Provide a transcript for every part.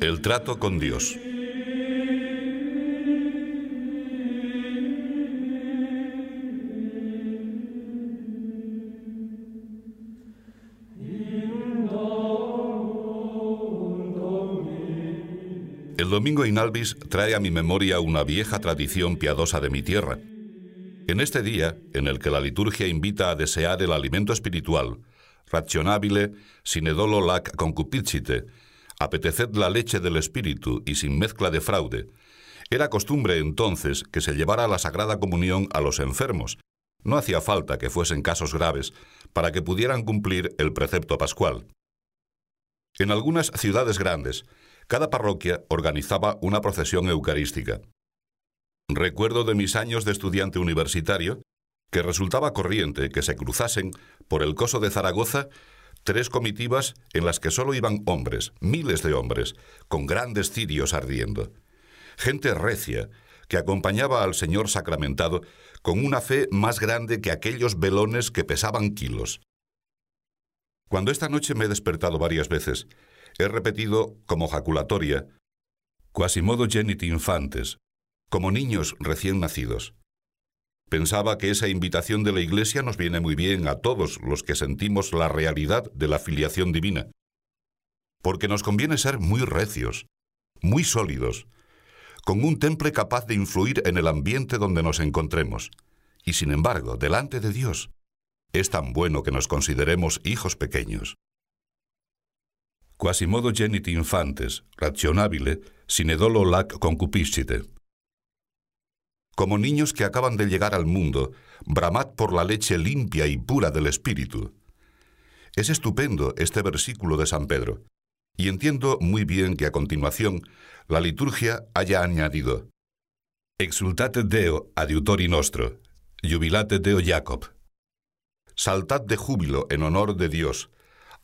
El trato con Dios. Domingo Inalvis trae a mi memoria una vieja tradición piadosa de mi tierra. En este día, en el que la liturgia invita a desear el alimento espiritual, rationabile sine dolo lac concupicite, apeteced la leche del espíritu y sin mezcla de fraude, era costumbre entonces que se llevara la Sagrada Comunión a los enfermos. No hacía falta que fuesen casos graves para que pudieran cumplir el precepto pascual. En algunas ciudades grandes, cada parroquia organizaba una procesión eucarística. Recuerdo de mis años de estudiante universitario que resultaba corriente que se cruzasen por el coso de Zaragoza tres comitivas en las que solo iban hombres, miles de hombres, con grandes cirios ardiendo. Gente recia, que acompañaba al Señor sacramentado con una fe más grande que aquellos velones que pesaban kilos. Cuando esta noche me he despertado varias veces, he repetido como jaculatoria, Quasimodo genit infantes, como niños recién nacidos. Pensaba que esa invitación de la Iglesia nos viene muy bien a todos los que sentimos la realidad de la filiación divina, porque nos conviene ser muy recios, muy sólidos, con un temple capaz de influir en el ambiente donde nos encontremos, y sin embargo, delante de Dios, es tan bueno que nos consideremos hijos pequeños. Quasimodo genit infantes, rationabile, sine dolo lac concupiscite. Como niños que acaban de llegar al mundo, bramad por la leche limpia y pura del Espíritu. Es estupendo este versículo de San Pedro, y entiendo muy bien que a continuación la liturgia haya añadido Exultate Deo adiutori nostro, jubilate Deo Jacob. Saltad de júbilo en honor de Dios,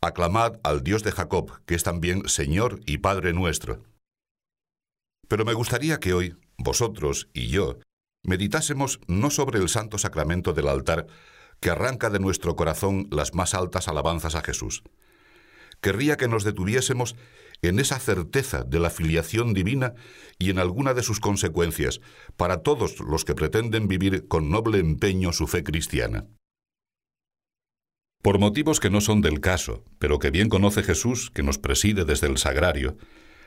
aclamad al Dios de Jacob, que es también Señor y Padre nuestro. Pero me gustaría que hoy, vosotros y yo, meditásemos no sobre el santo sacramento del altar, que arranca de nuestro corazón las más altas alabanzas a Jesús. Querría que nos detuviésemos en esa certeza de la filiación divina y en alguna de sus consecuencias para todos los que pretenden vivir con noble empeño su fe cristiana. Por motivos que no son del caso, pero que bien conoce Jesús, que nos preside desde el sagrario,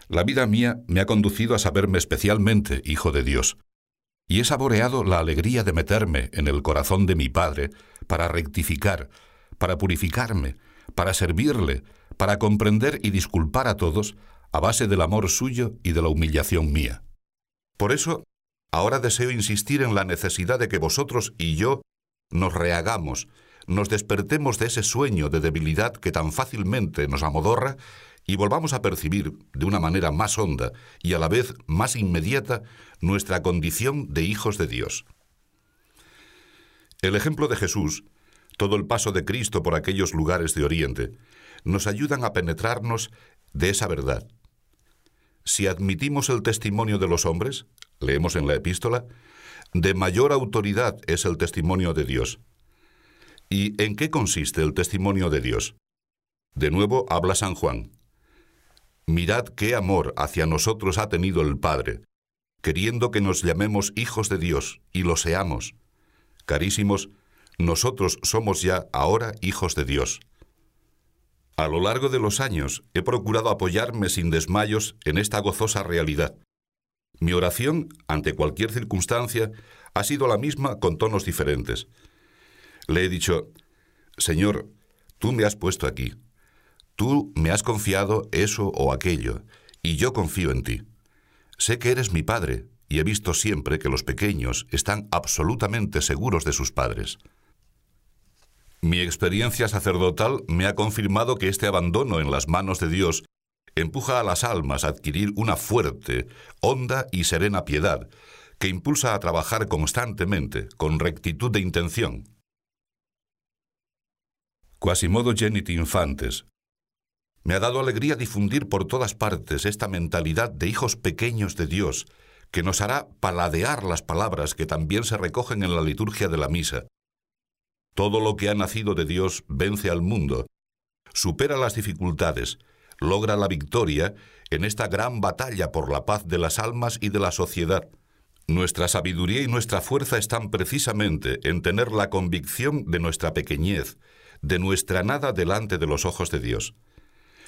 la vida mía me ha conducido a saberme especialmente hijo de Dios, y he saboreado la alegría de meterme en el corazón de mi Padre para rectificar, para purificarme, para servirle, para comprender y disculpar a todos a base del amor suyo y de la humillación mía. Por eso, ahora deseo insistir en la necesidad de que vosotros y yo nos rehagamos nos despertemos de ese sueño de debilidad que tan fácilmente nos amodorra y volvamos a percibir de una manera más honda y a la vez más inmediata nuestra condición de hijos de Dios. El ejemplo de Jesús, todo el paso de Cristo por aquellos lugares de Oriente, nos ayudan a penetrarnos de esa verdad. Si admitimos el testimonio de los hombres, leemos en la epístola, de mayor autoridad es el testimonio de Dios. ¿Y en qué consiste el testimonio de Dios? De nuevo habla San Juan. Mirad qué amor hacia nosotros ha tenido el Padre, queriendo que nos llamemos hijos de Dios y lo seamos. Carísimos, nosotros somos ya ahora hijos de Dios. A lo largo de los años he procurado apoyarme sin desmayos en esta gozosa realidad. Mi oración, ante cualquier circunstancia, ha sido la misma con tonos diferentes. Le he dicho, Señor, tú me has puesto aquí. Tú me has confiado eso o aquello, y yo confío en ti. Sé que eres mi padre, y he visto siempre que los pequeños están absolutamente seguros de sus padres. Mi experiencia sacerdotal me ha confirmado que este abandono en las manos de Dios empuja a las almas a adquirir una fuerte, honda y serena piedad, que impulsa a trabajar constantemente, con rectitud de intención. Quasimodo Genit Infantes. Me ha dado alegría difundir por todas partes esta mentalidad de hijos pequeños de Dios, que nos hará paladear las palabras que también se recogen en la liturgia de la misa. Todo lo que ha nacido de Dios vence al mundo, supera las dificultades, logra la victoria en esta gran batalla por la paz de las almas y de la sociedad. Nuestra sabiduría y nuestra fuerza están precisamente en tener la convicción de nuestra pequeñez, de nuestra nada delante de los ojos de Dios.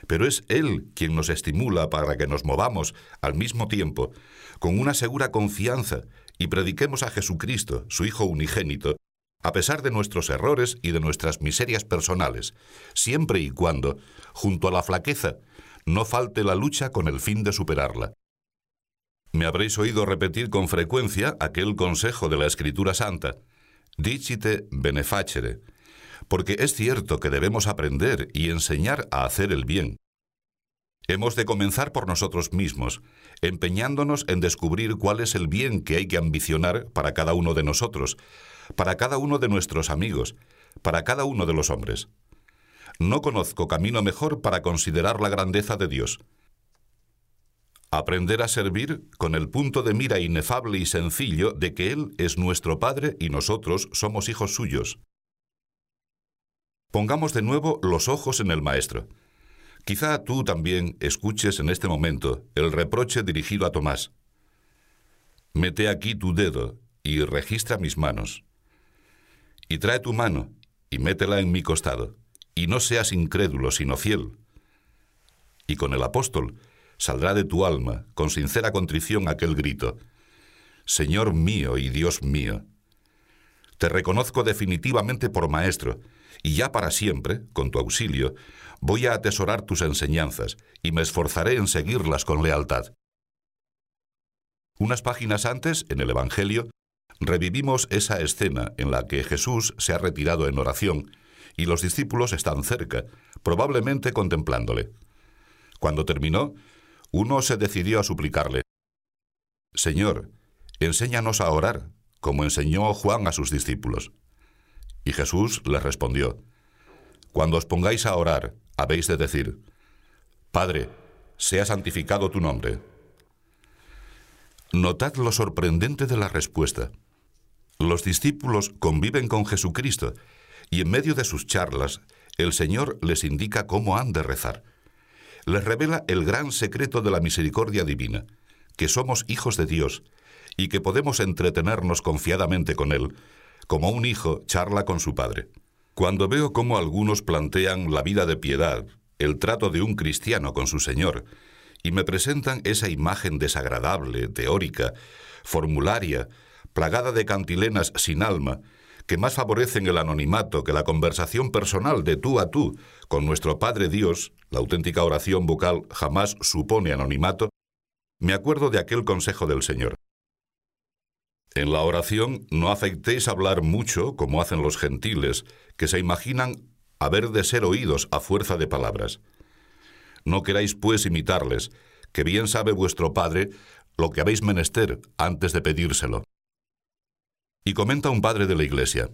Pero es Él quien nos estimula para que nos movamos al mismo tiempo con una segura confianza y prediquemos a Jesucristo, su Hijo unigénito, a pesar de nuestros errores y de nuestras miserias personales, siempre y cuando, junto a la flaqueza, no falte la lucha con el fin de superarla. Me habréis oído repetir con frecuencia aquel consejo de la Escritura Santa, dicite benefacere, porque es cierto que debemos aprender y enseñar a hacer el bien. Hemos de comenzar por nosotros mismos, empeñándonos en descubrir cuál es el bien que hay que ambicionar para cada uno de nosotros, para cada uno de nuestros amigos, para cada uno de los hombres. No conozco camino mejor para considerar la grandeza de Dios. Aprender a servir con el punto de mira inefable y sencillo de que Él es nuestro Padre y nosotros somos hijos suyos. Pongamos de nuevo los ojos en el Maestro. Quizá tú también escuches en este momento el reproche dirigido a Tomás. Mete aquí tu dedo y registra mis manos. Y trae tu mano y métela en mi costado, y no seas incrédulo, sino fiel. Y con el apóstol saldrá de tu alma, con sincera contrición, aquel grito, Señor mío y Dios mío. Te reconozco definitivamente por maestro, y ya para siempre, con tu auxilio, voy a atesorar tus enseñanzas y me esforzaré en seguirlas con lealtad. Unas páginas antes, en el Evangelio, revivimos esa escena en la que Jesús se ha retirado en oración y los discípulos están cerca, probablemente contemplándole. Cuando terminó, uno se decidió a suplicarle, Señor, enséñanos a orar, como enseñó Juan a sus discípulos. Y Jesús les respondió, Cuando os pongáis a orar, habéis de decir, Padre, sea santificado tu nombre. Notad lo sorprendente de la respuesta. Los discípulos conviven con Jesucristo y en medio de sus charlas el Señor les indica cómo han de rezar. Les revela el gran secreto de la misericordia divina, que somos hijos de Dios y que podemos entretenernos confiadamente con Él como un hijo charla con su padre. Cuando veo cómo algunos plantean la vida de piedad, el trato de un cristiano con su Señor, y me presentan esa imagen desagradable, teórica, formularia, plagada de cantilenas sin alma, que más favorecen el anonimato que la conversación personal de tú a tú con nuestro Padre Dios, la auténtica oración vocal jamás supone anonimato, me acuerdo de aquel consejo del Señor. En la oración no afectéis a hablar mucho como hacen los gentiles, que se imaginan haber de ser oídos a fuerza de palabras. No queráis pues imitarles, que bien sabe vuestro Padre lo que habéis menester antes de pedírselo. Y comenta un padre de la Iglesia,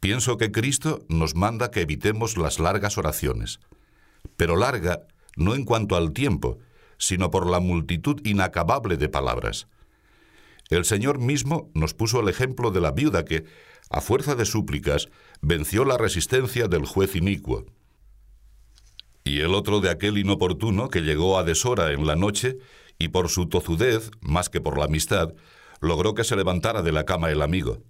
pienso que Cristo nos manda que evitemos las largas oraciones, pero larga no en cuanto al tiempo, sino por la multitud inacabable de palabras. El Señor mismo nos puso el ejemplo de la viuda que, a fuerza de súplicas, venció la resistencia del juez inicuo. Y el otro de aquel inoportuno que llegó a deshora en la noche y por su tozudez, más que por la amistad, logró que se levantara de la cama el amigo.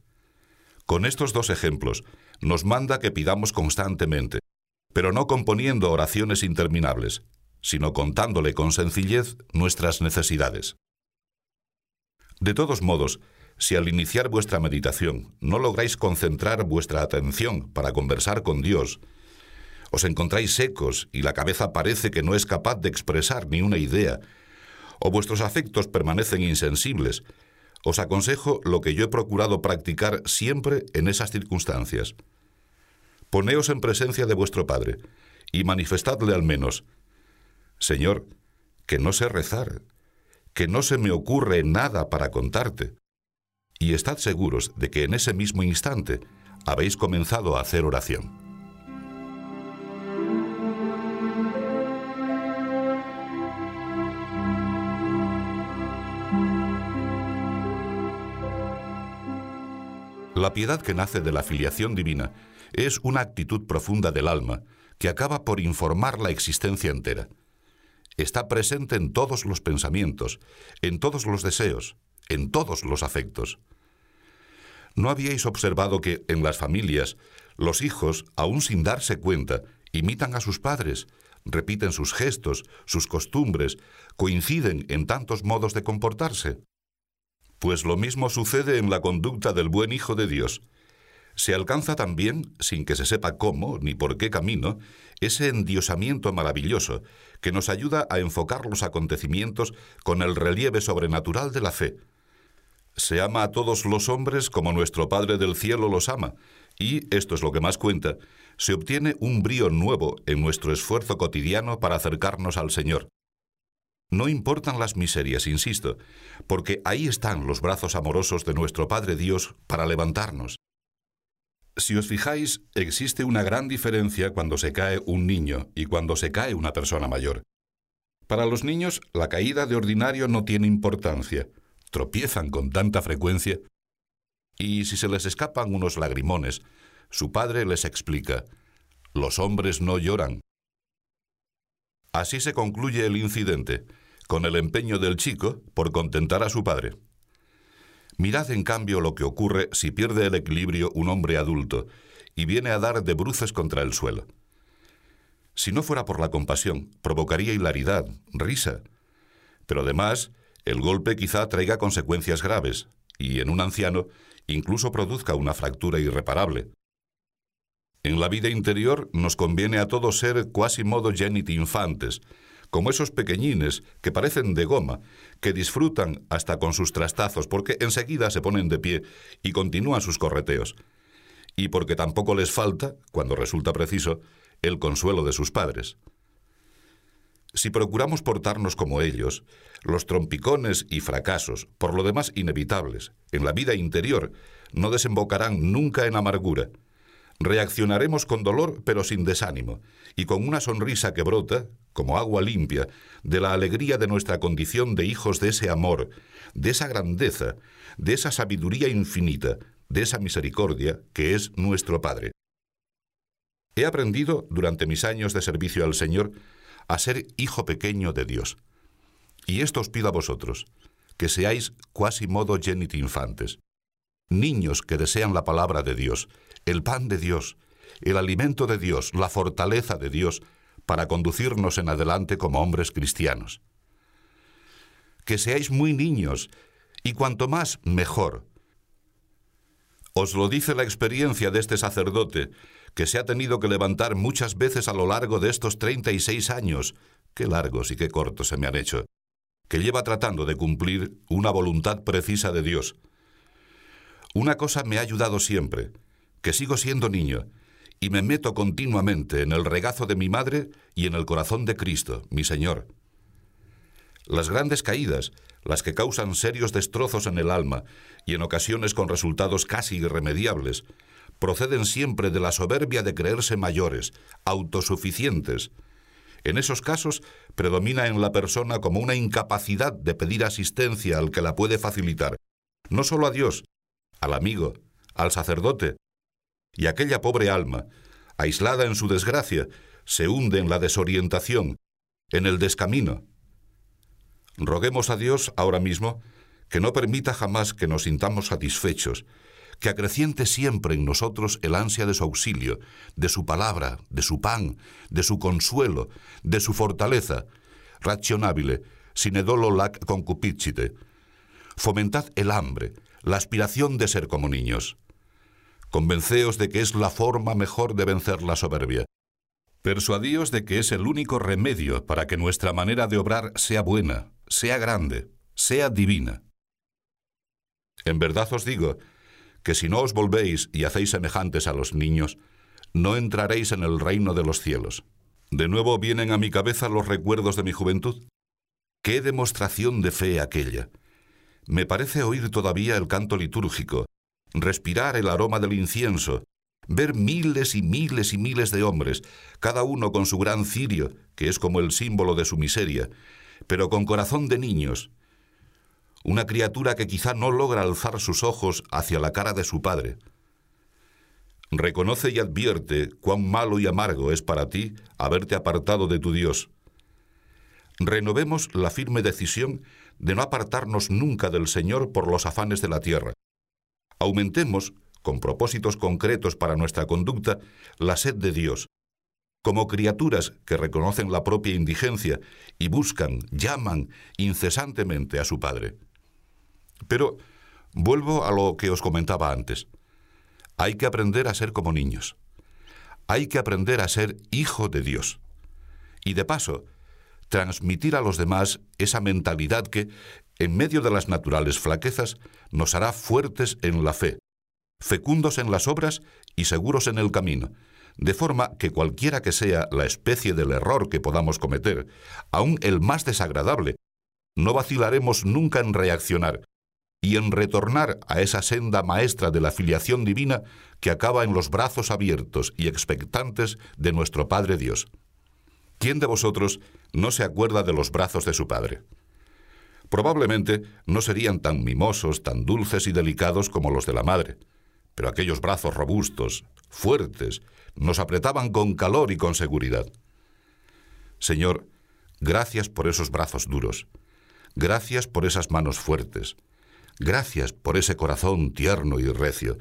Con estos dos ejemplos, nos manda que pidamos constantemente, pero no componiendo oraciones interminables, sino contándole con sencillez nuestras necesidades. De todos modos, si al iniciar vuestra meditación no lográis concentrar vuestra atención para conversar con Dios, os encontráis secos y la cabeza parece que no es capaz de expresar ni una idea, o vuestros afectos permanecen insensibles, os aconsejo lo que yo he procurado practicar siempre en esas circunstancias. Poneos en presencia de vuestro Padre y manifestadle al menos, Señor, que no sé rezar, que no se me ocurre nada para contarte. Y estad seguros de que en ese mismo instante habéis comenzado a hacer oración. La piedad que nace de la filiación divina es una actitud profunda del alma que acaba por informar la existencia entera. Está presente en todos los pensamientos, en todos los deseos, en todos los afectos. ¿No habíais observado que en las familias los hijos, aun sin darse cuenta, imitan a sus padres, repiten sus gestos, sus costumbres, coinciden en tantos modos de comportarse? Pues lo mismo sucede en la conducta del buen Hijo de Dios. Se alcanza también, sin que se sepa cómo ni por qué camino, ese endiosamiento maravilloso que nos ayuda a enfocar los acontecimientos con el relieve sobrenatural de la fe, se ama a todos los hombres como nuestro Padre del Cielo los ama, y, esto es lo que más cuenta, se obtiene un brío nuevo en nuestro esfuerzo cotidiano para acercarnos al Señor. No importan las miserias, insisto, porque ahí están los brazos amorosos de nuestro Padre Dios para levantarnos. Si os fijáis, existe una gran diferencia cuando se cae un niño y cuando se cae una persona mayor. Para los niños, la caída de ordinario no tiene importancia, tropiezan con tanta frecuencia. Y si se les escapan unos lagrimones, su padre les explica, los hombres no lloran. Así se concluye el incidente, con el empeño del chico por contentar a su padre. Mirad en cambio lo que ocurre si pierde el equilibrio un hombre adulto y viene a dar de bruces contra el suelo. Si no fuera por la compasión, provocaría hilaridad, risa. Pero además, el golpe quizá traiga consecuencias graves y en un anciano incluso produzca una fractura irreparable. En la vida interior nos conviene a todos ser quasi modo genit infantes, como esos pequeñines que parecen de goma, que disfrutan hasta con sus trastazos porque enseguida se ponen de pie y continúan sus correteos, y porque tampoco les falta, cuando resulta preciso, el consuelo de sus padres. Si procuramos portarnos como ellos, los trompicones y fracasos, por lo demás inevitables, en la vida interior, no desembocarán nunca en amargura. Reaccionaremos con dolor pero sin desánimo, y con una sonrisa que brota, como agua limpia, de la alegría de nuestra condición de hijos de ese amor, de esa grandeza, de esa sabiduría infinita, de esa misericordia que es nuestro Padre. He aprendido, durante mis años de servicio al Señor, a ser hijo pequeño de Dios. Y esto os pido a vosotros, que seáis cuasi modo genit infantes, niños que desean la palabra de Dios, el pan de Dios, el alimento de Dios, la fortaleza de Dios, para conducirnos en adelante como hombres cristianos. Que seáis muy niños, y cuanto más, mejor. Os lo dice la experiencia de este sacerdote, que se ha tenido que levantar muchas veces a lo largo de estos 36 años, qué largos y qué cortos se me han hecho, que lleva tratando de cumplir una voluntad precisa de Dios. Una cosa me ha ayudado siempre, que sigo siendo niño, y me meto continuamente en el regazo de mi madre y en el corazón de Cristo, mi Señor. Las grandes caídas, las que causan serios destrozos en el alma y en ocasiones con resultados casi irremediables, proceden siempre de la soberbia de creerse mayores, autosuficientes. En esos casos predomina en la persona como una incapacidad de pedir asistencia al que la puede facilitar, no solo a Dios, al amigo, al sacerdote. Y aquella pobre alma, aislada en su desgracia, se hunde en la desorientación, en el descamino. Roguemos a Dios ahora mismo que no permita jamás que nos sintamos satisfechos, que acreciente siempre en nosotros el ansia de su auxilio, de su palabra, de su pan, de su consuelo, de su fortaleza. Rationabile, sine dolo lac concupicite. Fomentad el hambre, la aspiración de ser como niños. Convenceos de que es la forma mejor de vencer la soberbia. Persuadíos de que es el único remedio para que nuestra manera de obrar sea buena, sea grande, sea divina. En verdad os digo que si no os volvéis y hacéis semejantes a los niños, no entraréis en el reino de los cielos. De nuevo vienen a mi cabeza los recuerdos de mi juventud. ¡Qué demostración de fe aquella! Me parece oír todavía el canto litúrgico, respirar el aroma del incienso, ver miles y miles y miles de hombres, cada uno con su gran cirio, que es como el símbolo de su miseria, pero con corazón de niños. una criatura que quizá no logra alzar sus ojos hacia la cara de su padre. Reconoce y advierte cuán malo y amargo es para ti haberte apartado de tu Dios. Renovemos la firme decisión de no apartarnos nunca del Señor por los afanes de la tierra. Aumentemos, con propósitos concretos para nuestra conducta, la sed de Dios, como criaturas que reconocen la propia indigencia y buscan, llaman incesantemente a su Padre. Pero vuelvo a lo que os comentaba antes. Hay que aprender a ser como niños. Hay que aprender a ser hijo de Dios. Y de paso, transmitir a los demás esa mentalidad que, en medio de las naturales flaquezas, nos hará fuertes en la fe, fecundos en las obras y seguros en el camino, de forma que cualquiera que sea la especie del error que podamos cometer, aun el más desagradable, no vacilaremos nunca en reaccionar y en retornar a esa senda maestra de la filiación divina que acaba en los brazos abiertos y expectantes de nuestro Padre Dios. ¿Quién de vosotros no se acuerda de los brazos de su Padre? Probablemente no serían tan mimosos, tan dulces y delicados como los de la madre, pero aquellos brazos robustos, fuertes, nos apretaban con calor y con seguridad. Señor, gracias por esos brazos duros, gracias por esas manos fuertes, gracias por ese corazón tierno y recio.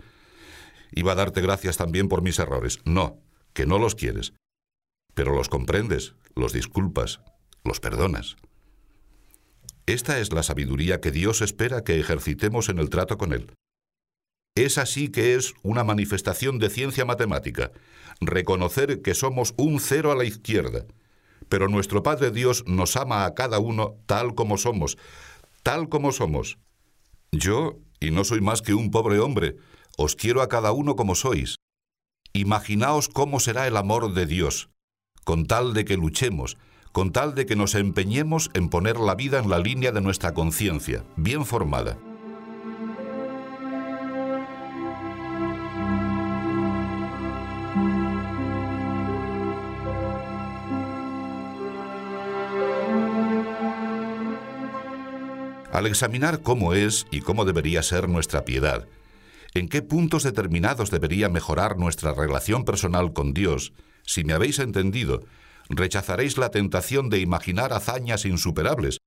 Iba a darte gracias también por mis errores. No, que no los quieres, pero los comprendes, los disculpas, los perdonas. Esta es la sabiduría que Dios espera que ejercitemos en el trato con Él. Es así que es una manifestación de ciencia matemática, reconocer que somos un cero a la izquierda. Pero nuestro Padre Dios nos ama a cada uno tal como somos, tal como somos. Yo, y no soy más que un pobre hombre, os quiero a cada uno como sois. Imaginaos cómo será el amor de Dios, con tal de que luchemos, con tal de que nos empeñemos en poner la vida en la línea de nuestra conciencia, bien formada. Al examinar cómo es y cómo debería ser nuestra piedad, en qué puntos determinados debería mejorar nuestra relación personal con Dios, si me habéis entendido, rechazaréis la tentación de imaginar hazañas insuperables,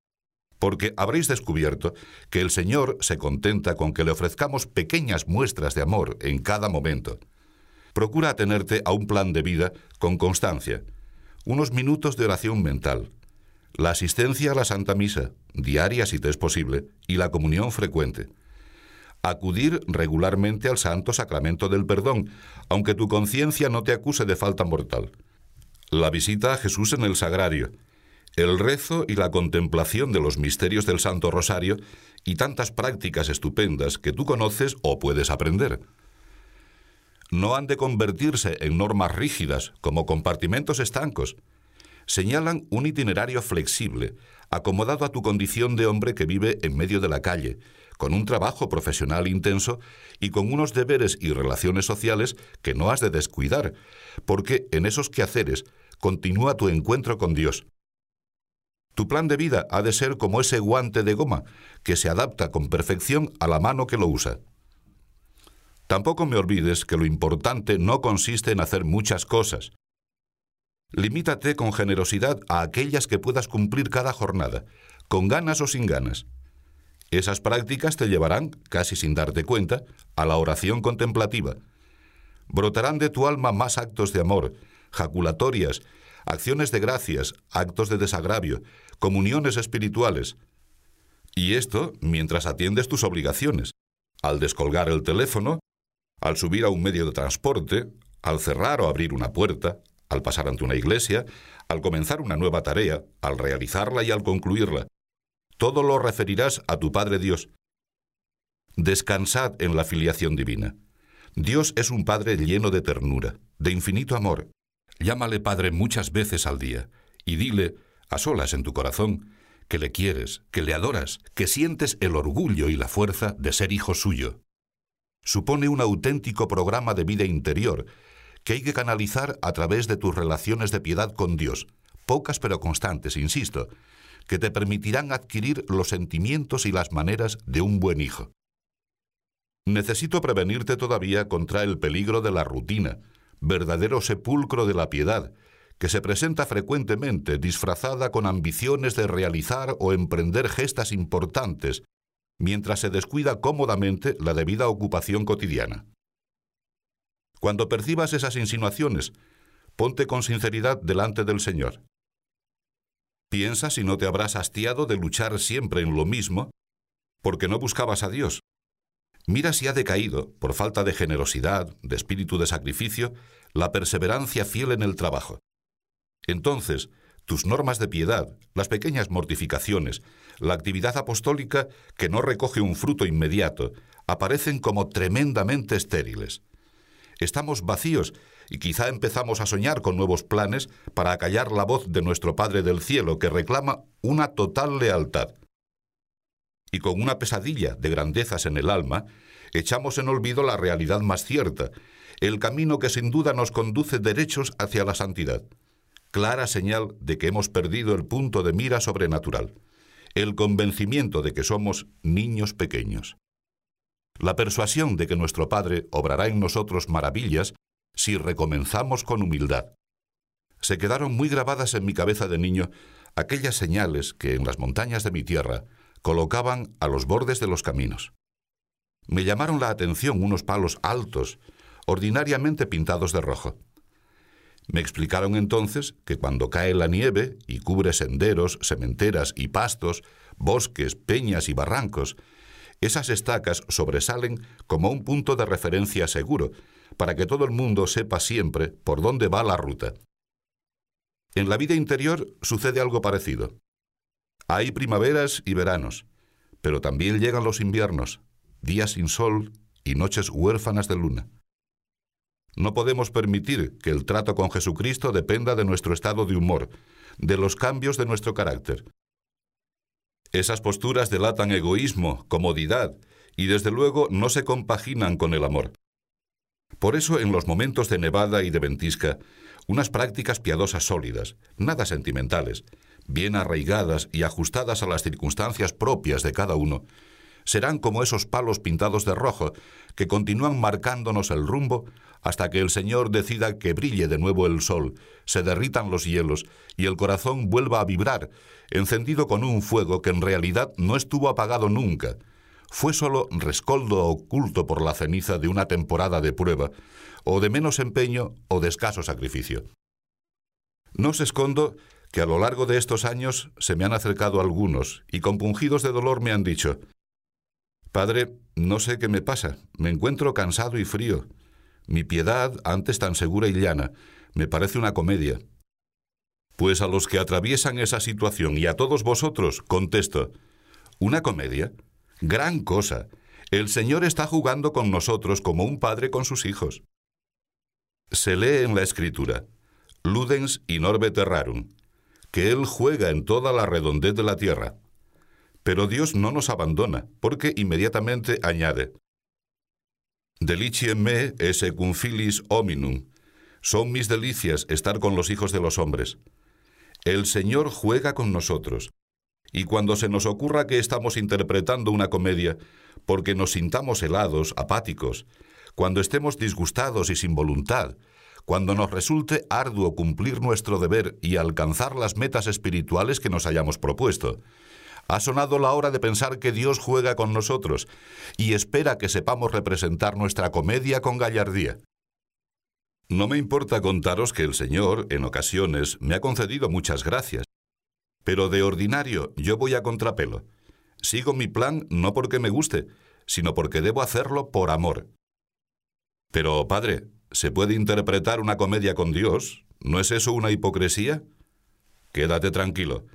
porque habréis descubierto que el Señor se contenta con que le ofrezcamos pequeñas muestras de amor en cada momento. Procura atenerte a un plan de vida con constancia, unos minutos de oración mental, la asistencia a la Santa Misa, diaria si te es posible, y la comunión frecuente. Acudir regularmente al Santo Sacramento del Perdón, aunque tu conciencia no te acuse de falta mortal. La visita a Jesús en el Sagrario, el rezo y la contemplación de los misterios del Santo Rosario y tantas prácticas estupendas que tú conoces o puedes aprender. No han de convertirse en normas rígidas como compartimentos estancos, señalan un itinerario flexible, acomodado a tu condición de hombre que vive en medio de la calle, con un trabajo profesional intenso y con unos deberes y relaciones sociales que no has de descuidar, porque en esos quehaceres continúa tu encuentro con Dios. Tu plan de vida ha de ser como ese guante de goma que se adapta con perfección a la mano que lo usa. Tampoco me olvides que lo importante no consiste en hacer muchas cosas, Limítate con generosidad a aquellas que puedas cumplir cada jornada, con ganas o sin ganas. Esas prácticas te llevarán, casi sin darte cuenta, a la oración contemplativa. Brotarán de tu alma más actos de amor, jaculatorias, acciones de gracias, actos de desagravio, comuniones espirituales. Y esto mientras atiendes tus obligaciones, al descolgar el teléfono, al subir a un medio de transporte, al cerrar o abrir una puerta, al pasar ante una iglesia, al comenzar una nueva tarea, al realizarla y al concluirla. Todo lo referirás a tu Padre Dios. Descansad en la filiación divina. Dios es un Padre lleno de ternura, de infinito amor. Llámale Padre muchas veces al día y dile, a solas en tu corazón, que le quieres, que le adoras, que sientes el orgullo y la fuerza de ser hijo suyo. Supone un auténtico programa de vida interior que hay que canalizar a través de tus relaciones de piedad con Dios, pocas pero constantes, insisto, que te permitirán adquirir los sentimientos y las maneras de un buen hijo. Necesito prevenirte todavía contra el peligro de la rutina, verdadero sepulcro de la piedad, que se presenta frecuentemente disfrazada con ambiciones de realizar o emprender gestas importantes, mientras se descuida cómodamente la debida ocupación cotidiana. Cuando percibas esas insinuaciones, ponte con sinceridad delante del Señor. Piensa si no te habrás hastiado de luchar siempre en lo mismo, porque no buscabas a Dios. Mira si ha decaído, por falta de generosidad, de espíritu de sacrificio, la perseverancia fiel en el trabajo. Entonces, tus normas de piedad, las pequeñas mortificaciones, la actividad apostólica que no recoge un fruto inmediato, aparecen como tremendamente estériles. Estamos vacíos y quizá empezamos a soñar con nuevos planes para acallar la voz de nuestro Padre del Cielo que reclama una total lealtad. Y con una pesadilla de grandezas en el alma, echamos en olvido la realidad más cierta, el camino que sin duda nos conduce derechos hacia la santidad. Clara señal de que hemos perdido el punto de mira sobrenatural, el convencimiento de que somos niños pequeños. La persuasión de que nuestro Padre obrará en nosotros maravillas si recomenzamos con humildad. Se quedaron muy grabadas en mi cabeza de niño aquellas señales que en las montañas de mi tierra colocaban a los bordes de los caminos. Me llamaron la atención unos palos altos, ordinariamente pintados de rojo. Me explicaron entonces que cuando cae la nieve y cubre senderos, sementeras y pastos, bosques, peñas y barrancos, esas estacas sobresalen como un punto de referencia seguro, para que todo el mundo sepa siempre por dónde va la ruta. En la vida interior sucede algo parecido. Hay primaveras y veranos, pero también llegan los inviernos, días sin sol y noches huérfanas de luna. No podemos permitir que el trato con Jesucristo dependa de nuestro estado de humor, de los cambios de nuestro carácter. Esas posturas delatan egoísmo, comodidad, y desde luego no se compaginan con el amor. Por eso en los momentos de nevada y de ventisca, unas prácticas piadosas sólidas, nada sentimentales, bien arraigadas y ajustadas a las circunstancias propias de cada uno, serán como esos palos pintados de rojo que continúan marcándonos el rumbo hasta que el Señor decida que brille de nuevo el sol, se derritan los hielos y el corazón vuelva a vibrar, encendido con un fuego que en realidad no estuvo apagado nunca, fue solo rescoldo oculto por la ceniza de una temporada de prueba, o de menos empeño o de escaso sacrificio. No os escondo que a lo largo de estos años se me han acercado algunos y compungidos de dolor me han dicho, Padre, no sé qué me pasa, me encuentro cansado y frío. Mi piedad, antes tan segura y llana, me parece una comedia. Pues a los que atraviesan esa situación y a todos vosotros, contesto, ¿una comedia? Gran cosa. El Señor está jugando con nosotros como un padre con sus hijos. Se lee en la Escritura, Ludens in orbe terrarum, que Él juega en toda la redondez de la tierra. Pero Dios no nos abandona, porque inmediatamente añade, Deliciae me esse cum filis hominum. Son mis delicias estar con los hijos de los hombres. El Señor juega con nosotros, y cuando se nos ocurra que estamos interpretando una comedia, porque nos sintamos helados, apáticos, cuando estemos disgustados y sin voluntad, cuando nos resulte arduo cumplir nuestro deber y alcanzar las metas espirituales que nos hayamos propuesto, ha sonado la hora de pensar que Dios juega con nosotros y espera que sepamos representar nuestra comedia con gallardía. No me importa contaros que el Señor, en ocasiones, me ha concedido muchas gracias, pero de ordinario yo voy a contrapelo. Sigo mi plan no porque me guste, sino porque debo hacerlo por amor. Pero, padre, ¿se puede interpretar una comedia con Dios? ¿No es eso una hipocresía? Quédate tranquilo.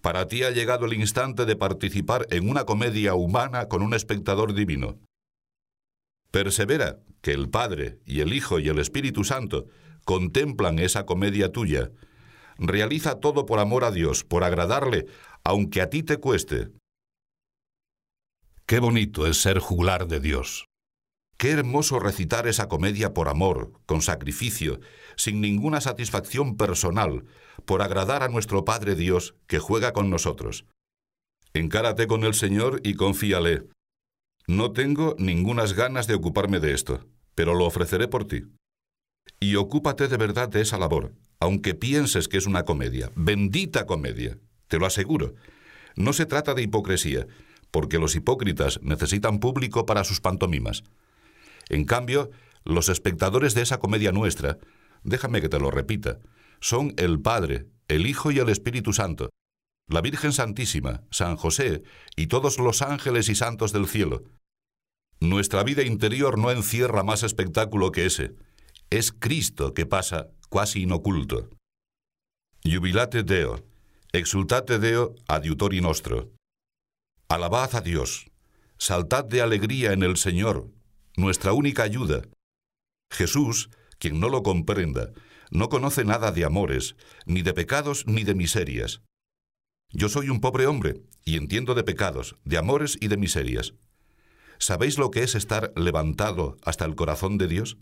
Para ti ha llegado el instante de participar en una comedia humana con un espectador divino. Persevera, que el Padre y el Hijo y el Espíritu Santo contemplan esa comedia tuya Realiza todo por amor a Dios, por agradarle, aunque a ti te cueste. Qué bonito es ser juglar de Dios. Qué hermoso recitar esa comedia por amor, con sacrificio, sin ninguna satisfacción personal, por agradar a nuestro Padre Dios que juega con nosotros. Encárate con el Señor y confíale. No tengo ningunas ganas de ocuparme de esto, pero lo ofreceré por ti. Y ocúpate de verdad de esa labor, aunque pienses que es una comedia, bendita comedia, te lo aseguro. No se trata de hipocresía, porque los hipócritas necesitan público para sus pantomimas. En cambio, los espectadores de esa comedia nuestra, déjame que te lo repita, son el Padre, el Hijo y el Espíritu Santo, la Virgen Santísima, San José y todos los ángeles y santos del cielo. Nuestra vida interior no encierra más espectáculo que ese. Es Cristo que pasa quasi inoculto. Jubilate Deo, exultate Deo adiutori nostro. Alabad a Dios, saltad de alegría en el Señor, nuestra única ayuda. Jesús, quien no lo comprenda, no conoce nada de amores, ni de pecados, ni de miserias. Yo soy un pobre hombre, y entiendo de pecados, de amores y de miserias. ¿Sabéis lo que es estar levantado hasta el corazón de Dios?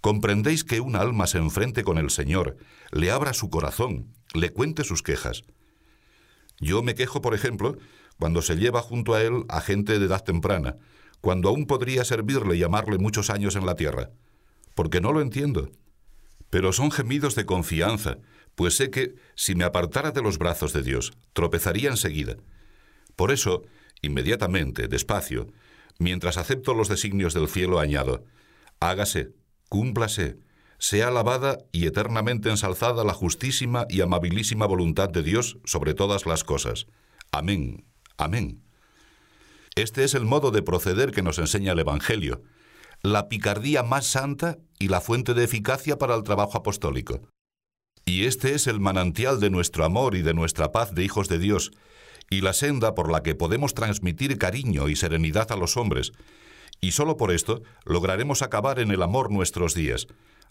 ¿Comprendéis que un alma se enfrente con el Señor, le abra su corazón, le cuente sus quejas? Yo me quejo, por ejemplo, cuando se lleva junto a él a gente de edad temprana, cuando aún podría servirle y amarle muchos años en la tierra, porque no lo entiendo. Pero son gemidos de confianza, pues sé que, si me apartara de los brazos de Dios, tropezaría enseguida. Por eso, inmediatamente, despacio, mientras acepto los designios del cielo, añado, hágase, cúmplase, sea alabada y eternamente ensalzada la justísima y amabilísima voluntad de Dios sobre todas las cosas. Amén. Amén. Este es el modo de proceder que nos enseña el Evangelio, la picardía más santa y la fuente de eficacia para el trabajo apostólico. Y este es el manantial de nuestro amor y de nuestra paz de hijos de Dios, y la senda por la que podemos transmitir cariño y serenidad a los hombres, y solo por esto lograremos acabar en el amor nuestros días,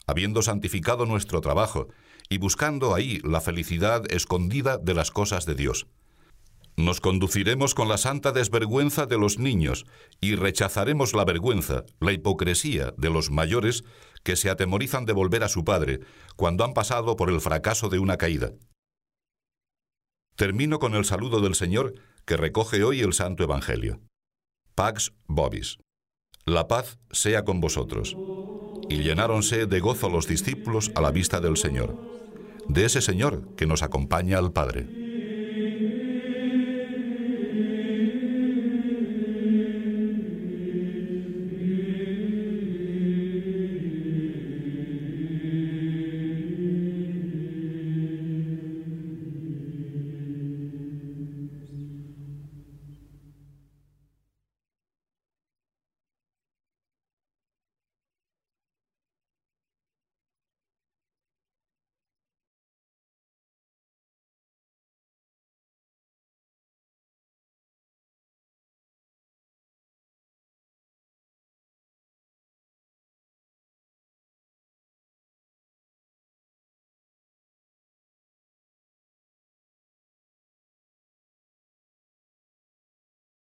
habiendo santificado nuestro trabajo y buscando ahí la felicidad escondida de las cosas de Dios. Nos conduciremos con la santa desvergüenza de los niños y rechazaremos la vergüenza, la hipocresía de los mayores que se atemorizan de volver a su padre cuando han pasado por el fracaso de una caída. Termino con el saludo del Señor que recoge hoy el Santo Evangelio. Pax Bobis. La paz sea con vosotros. Y llenáronse de gozo los discípulos a la vista del Señor, de ese Señor que nos acompaña al Padre.